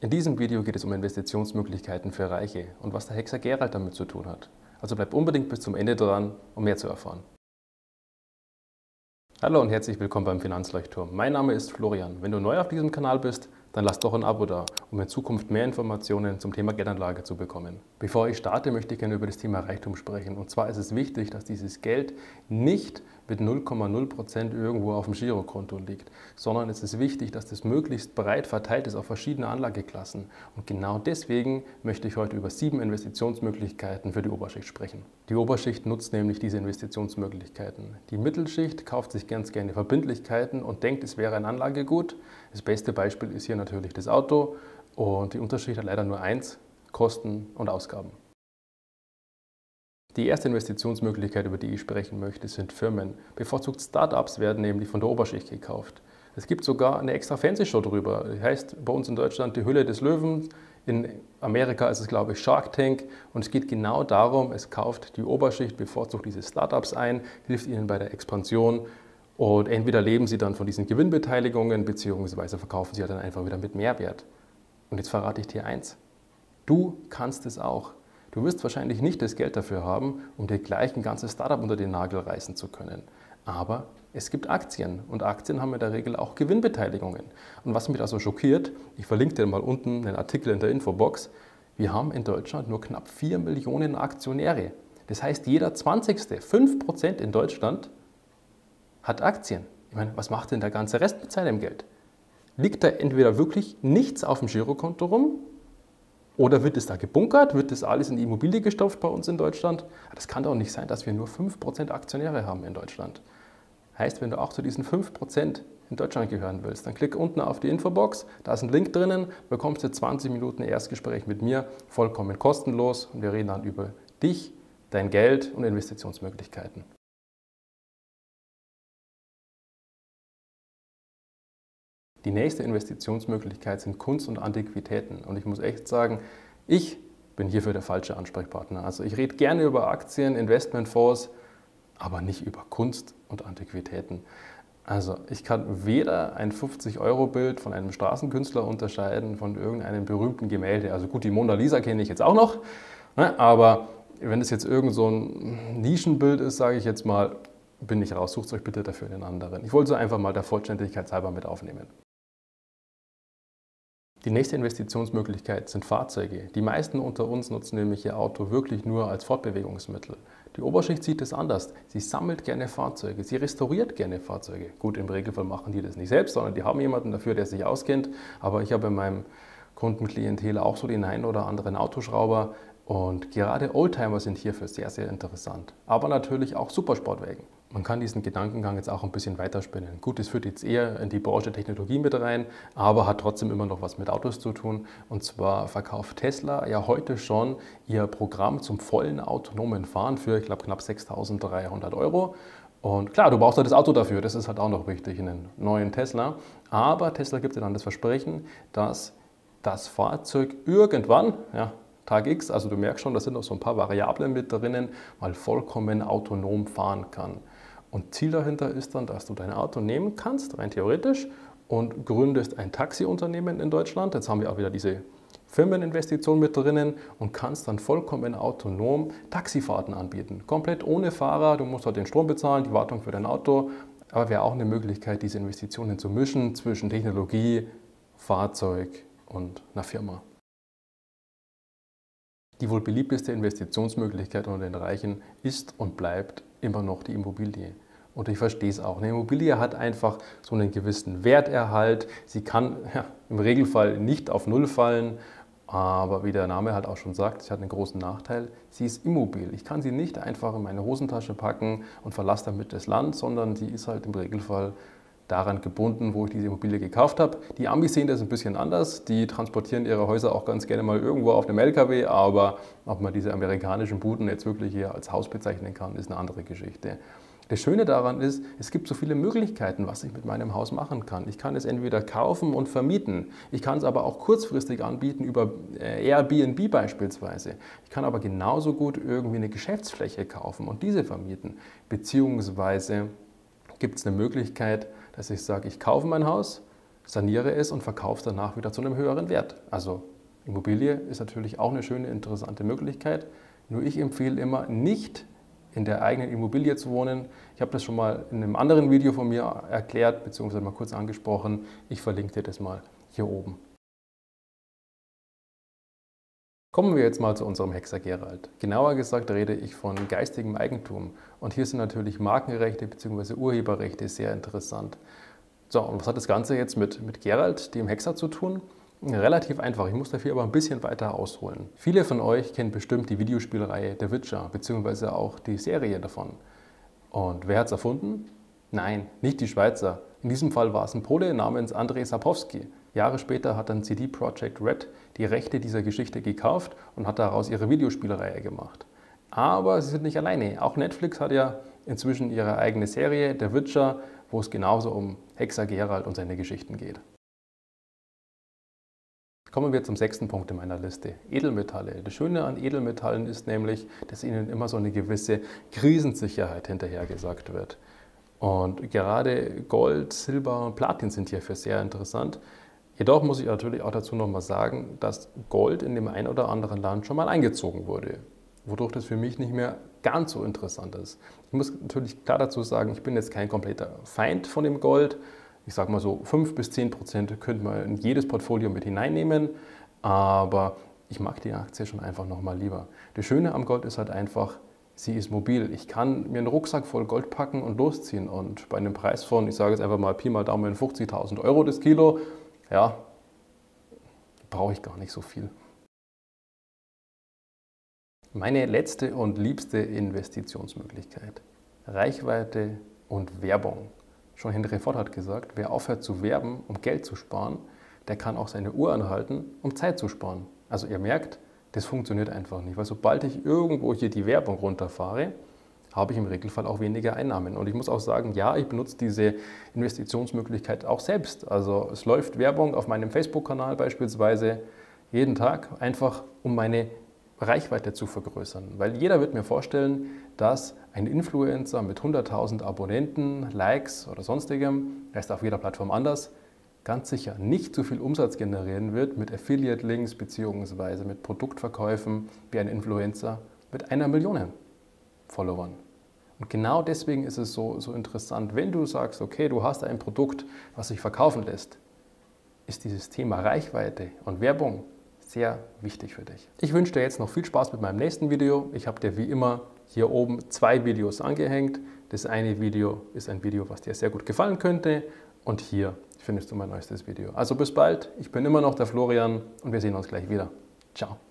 In diesem Video geht es um Investitionsmöglichkeiten für Reiche und was der Hexer Gerald damit zu tun hat. Also bleib unbedingt bis zum Ende dran, um mehr zu erfahren. Hallo und herzlich willkommen beim Finanzleuchtturm. Mein Name ist Florian. Wenn du neu auf diesem Kanal bist, dann lass doch ein Abo da, um in Zukunft mehr Informationen zum Thema Geldanlage zu bekommen. Bevor ich starte, möchte ich gerne über das Thema Reichtum sprechen. Und zwar ist es wichtig, dass dieses Geld nicht mit 0,0% irgendwo auf dem Girokonto liegt, sondern es ist wichtig, dass das möglichst breit verteilt ist auf verschiedene Anlageklassen. Und genau deswegen möchte ich heute über sieben Investitionsmöglichkeiten für die Oberschicht sprechen. Die Oberschicht nutzt nämlich diese Investitionsmöglichkeiten. Die Mittelschicht kauft sich ganz gerne Verbindlichkeiten und denkt, es wäre ein Anlagegut. Das beste Beispiel ist hier natürlich das Auto und die Unterschicht hat leider nur eins, Kosten und Ausgaben. Die erste Investitionsmöglichkeit, über die ich sprechen möchte, sind Firmen. Bevorzugt Startups werden nämlich von der Oberschicht gekauft. Es gibt sogar eine extra Fernsehshow darüber. Die heißt bei uns in Deutschland Die Hülle des Löwen. In Amerika ist es, glaube ich, Shark Tank. Und es geht genau darum, es kauft die Oberschicht, bevorzugt diese Startups ein, hilft ihnen bei der Expansion. Und entweder leben sie dann von diesen Gewinnbeteiligungen, beziehungsweise verkaufen sie halt dann einfach wieder mit Mehrwert. Und jetzt verrate ich dir eins. Du kannst es auch. Du wirst wahrscheinlich nicht das Geld dafür haben, um dir gleich ein ganzes Startup unter den Nagel reißen zu können. Aber es gibt Aktien und Aktien haben in der Regel auch Gewinnbeteiligungen. Und was mich da so schockiert, ich verlinke dir mal unten einen Artikel in der Infobox, wir haben in Deutschland nur knapp 4 Millionen Aktionäre. Das heißt, jeder 20. 5% in Deutschland hat Aktien. Ich meine, was macht denn der ganze Rest mit seinem Geld? Liegt da entweder wirklich nichts auf dem Girokonto rum oder wird es da gebunkert? Wird das alles in die Immobilie gestopft bei uns in Deutschland? Das kann doch nicht sein, dass wir nur 5% Aktionäre haben in Deutschland. Heißt, wenn du auch zu diesen 5% in Deutschland gehören willst, dann klick unten auf die Infobox, da ist ein Link drinnen, bekommst du 20 Minuten Erstgespräch mit mir, vollkommen kostenlos und wir reden dann über dich, dein Geld und Investitionsmöglichkeiten. Die nächste Investitionsmöglichkeit sind Kunst und Antiquitäten. Und ich muss echt sagen, ich bin hierfür der falsche Ansprechpartner. Also ich rede gerne über Aktien, Investmentfonds, aber nicht über Kunst und Antiquitäten. Also ich kann weder ein 50-Euro-Bild von einem Straßenkünstler unterscheiden von irgendeinem berühmten Gemälde. Also gut, die Mona Lisa kenne ich jetzt auch noch, ne? aber wenn es jetzt irgend so ein Nischenbild ist, sage ich jetzt mal, bin ich raus, sucht euch bitte dafür einen anderen. Ich wollte es einfach mal der Vollständigkeit halber mit aufnehmen. Die nächste Investitionsmöglichkeit sind Fahrzeuge. Die meisten unter uns nutzen nämlich ihr Auto wirklich nur als Fortbewegungsmittel. Die Oberschicht sieht es anders. Sie sammelt gerne Fahrzeuge, sie restauriert gerne Fahrzeuge. Gut, im Regelfall machen die das nicht selbst, sondern die haben jemanden dafür, der sich auskennt. Aber ich habe in meinem Kundenklientel auch so den einen oder anderen Autoschrauber. Und gerade Oldtimer sind hierfür sehr, sehr interessant. Aber natürlich auch Supersportwagen. Man kann diesen Gedankengang jetzt auch ein bisschen weiterspinnen. Gut, es führt jetzt eher in die Branche Technologie mit rein, aber hat trotzdem immer noch was mit Autos zu tun. Und zwar verkauft Tesla ja heute schon ihr Programm zum vollen autonomen Fahren für, ich glaube, knapp 6.300 Euro. Und klar, du brauchst halt das Auto dafür, das ist halt auch noch wichtig in einem neuen Tesla. Aber Tesla gibt dir dann das Versprechen, dass das Fahrzeug irgendwann, ja, Tag X, also du merkst schon, da sind noch so ein paar Variablen mit drinnen, mal vollkommen autonom fahren kann. Und Ziel dahinter ist dann, dass du dein Auto nehmen kannst, rein theoretisch, und gründest ein Taxiunternehmen in Deutschland. Jetzt haben wir auch wieder diese Firmeninvestition mit drinnen und kannst dann vollkommen autonom Taxifahrten anbieten. Komplett ohne Fahrer, du musst halt den Strom bezahlen, die Wartung für dein Auto. Aber wäre auch eine Möglichkeit, diese Investitionen zu mischen zwischen Technologie, Fahrzeug und einer Firma. Die wohl beliebteste Investitionsmöglichkeit unter den Reichen ist und bleibt immer noch die Immobilie. Und ich verstehe es auch. Eine Immobilie hat einfach so einen gewissen Werterhalt. Sie kann ja, im Regelfall nicht auf Null fallen, aber wie der Name halt auch schon sagt, sie hat einen großen Nachteil. Sie ist immobil. Ich kann sie nicht einfach in meine Hosentasche packen und verlasse damit das Land, sondern sie ist halt im Regelfall daran gebunden, wo ich diese Immobilie gekauft habe. Die Amis sehen das ein bisschen anders. Die transportieren ihre Häuser auch ganz gerne mal irgendwo auf dem LKW, aber ob man diese amerikanischen Buden jetzt wirklich hier als Haus bezeichnen kann, ist eine andere Geschichte. Das Schöne daran ist, es gibt so viele Möglichkeiten, was ich mit meinem Haus machen kann. Ich kann es entweder kaufen und vermieten. Ich kann es aber auch kurzfristig anbieten über äh, Airbnb beispielsweise. Ich kann aber genauso gut irgendwie eine Geschäftsfläche kaufen und diese vermieten. Beziehungsweise gibt es eine Möglichkeit, dass ich sage, ich kaufe mein Haus, saniere es und verkaufe danach wieder zu einem höheren Wert. Also Immobilie ist natürlich auch eine schöne, interessante Möglichkeit. Nur ich empfehle immer nicht in der eigenen Immobilie zu wohnen. Ich habe das schon mal in einem anderen Video von mir erklärt, beziehungsweise mal kurz angesprochen. Ich verlinke dir das mal hier oben. Kommen wir jetzt mal zu unserem Hexer Gerald. Genauer gesagt rede ich von geistigem Eigentum. Und hier sind natürlich Markenrechte bzw. Urheberrechte sehr interessant. So, und was hat das Ganze jetzt mit, mit Gerald, dem Hexer, zu tun? Relativ einfach, ich muss dafür aber ein bisschen weiter ausholen. Viele von euch kennen bestimmt die Videospielreihe The Witcher, beziehungsweise auch die Serie davon. Und wer hat es erfunden? Nein, nicht die Schweizer. In diesem Fall war es ein Pole namens Andrzej Sapowski. Jahre später hat dann CD Projekt Red die Rechte dieser Geschichte gekauft und hat daraus ihre Videospielreihe gemacht. Aber sie sind nicht alleine. Auch Netflix hat ja inzwischen ihre eigene Serie, The Witcher, wo es genauso um Hexer Gerald und seine Geschichten geht. Kommen wir zum sechsten Punkt in meiner Liste. Edelmetalle. Das Schöne an Edelmetallen ist nämlich, dass ihnen immer so eine gewisse Krisensicherheit hinterhergesagt wird. Und gerade Gold, Silber und Platin sind hierfür sehr interessant. Jedoch muss ich natürlich auch dazu nochmal sagen, dass Gold in dem einen oder anderen Land schon mal eingezogen wurde, wodurch das für mich nicht mehr ganz so interessant ist. Ich muss natürlich klar dazu sagen, ich bin jetzt kein kompletter Feind von dem Gold ich sage mal so 5 bis 10 Prozent könnte man in jedes Portfolio mit hineinnehmen, aber ich mag die Aktie schon einfach nochmal lieber. Das Schöne am Gold ist halt einfach, sie ist mobil. Ich kann mir einen Rucksack voll Gold packen und losziehen und bei einem Preis von, ich sage jetzt einfach mal Pi mal Daumen, 50.000 Euro das Kilo, ja, brauche ich gar nicht so viel. Meine letzte und liebste Investitionsmöglichkeit. Reichweite und Werbung. Schon Henry Ford hat gesagt, wer aufhört zu werben, um Geld zu sparen, der kann auch seine Uhr anhalten, um Zeit zu sparen. Also ihr merkt, das funktioniert einfach nicht, weil sobald ich irgendwo hier die Werbung runterfahre, habe ich im Regelfall auch weniger Einnahmen. Und ich muss auch sagen, ja, ich benutze diese Investitionsmöglichkeit auch selbst. Also es läuft Werbung auf meinem Facebook-Kanal beispielsweise jeden Tag, einfach um meine Reichweite zu vergrößern. Weil jeder wird mir vorstellen, dass ein Influencer mit 100.000 Abonnenten, Likes oder sonstigem, das ist auf jeder Plattform anders, ganz sicher nicht so viel Umsatz generieren wird mit Affiliate-Links bzw. mit Produktverkäufen wie ein Influencer mit einer Million Followern. Und genau deswegen ist es so, so interessant, wenn du sagst, okay, du hast ein Produkt, was sich verkaufen lässt, ist dieses Thema Reichweite und Werbung sehr wichtig für dich. Ich wünsche dir jetzt noch viel Spaß mit meinem nächsten Video. Ich habe dir wie immer hier oben zwei Videos angehängt. Das eine Video ist ein Video, was dir sehr gut gefallen könnte und hier findest du mein neuestes Video. Also bis bald, ich bin immer noch der Florian und wir sehen uns gleich wieder. Ciao.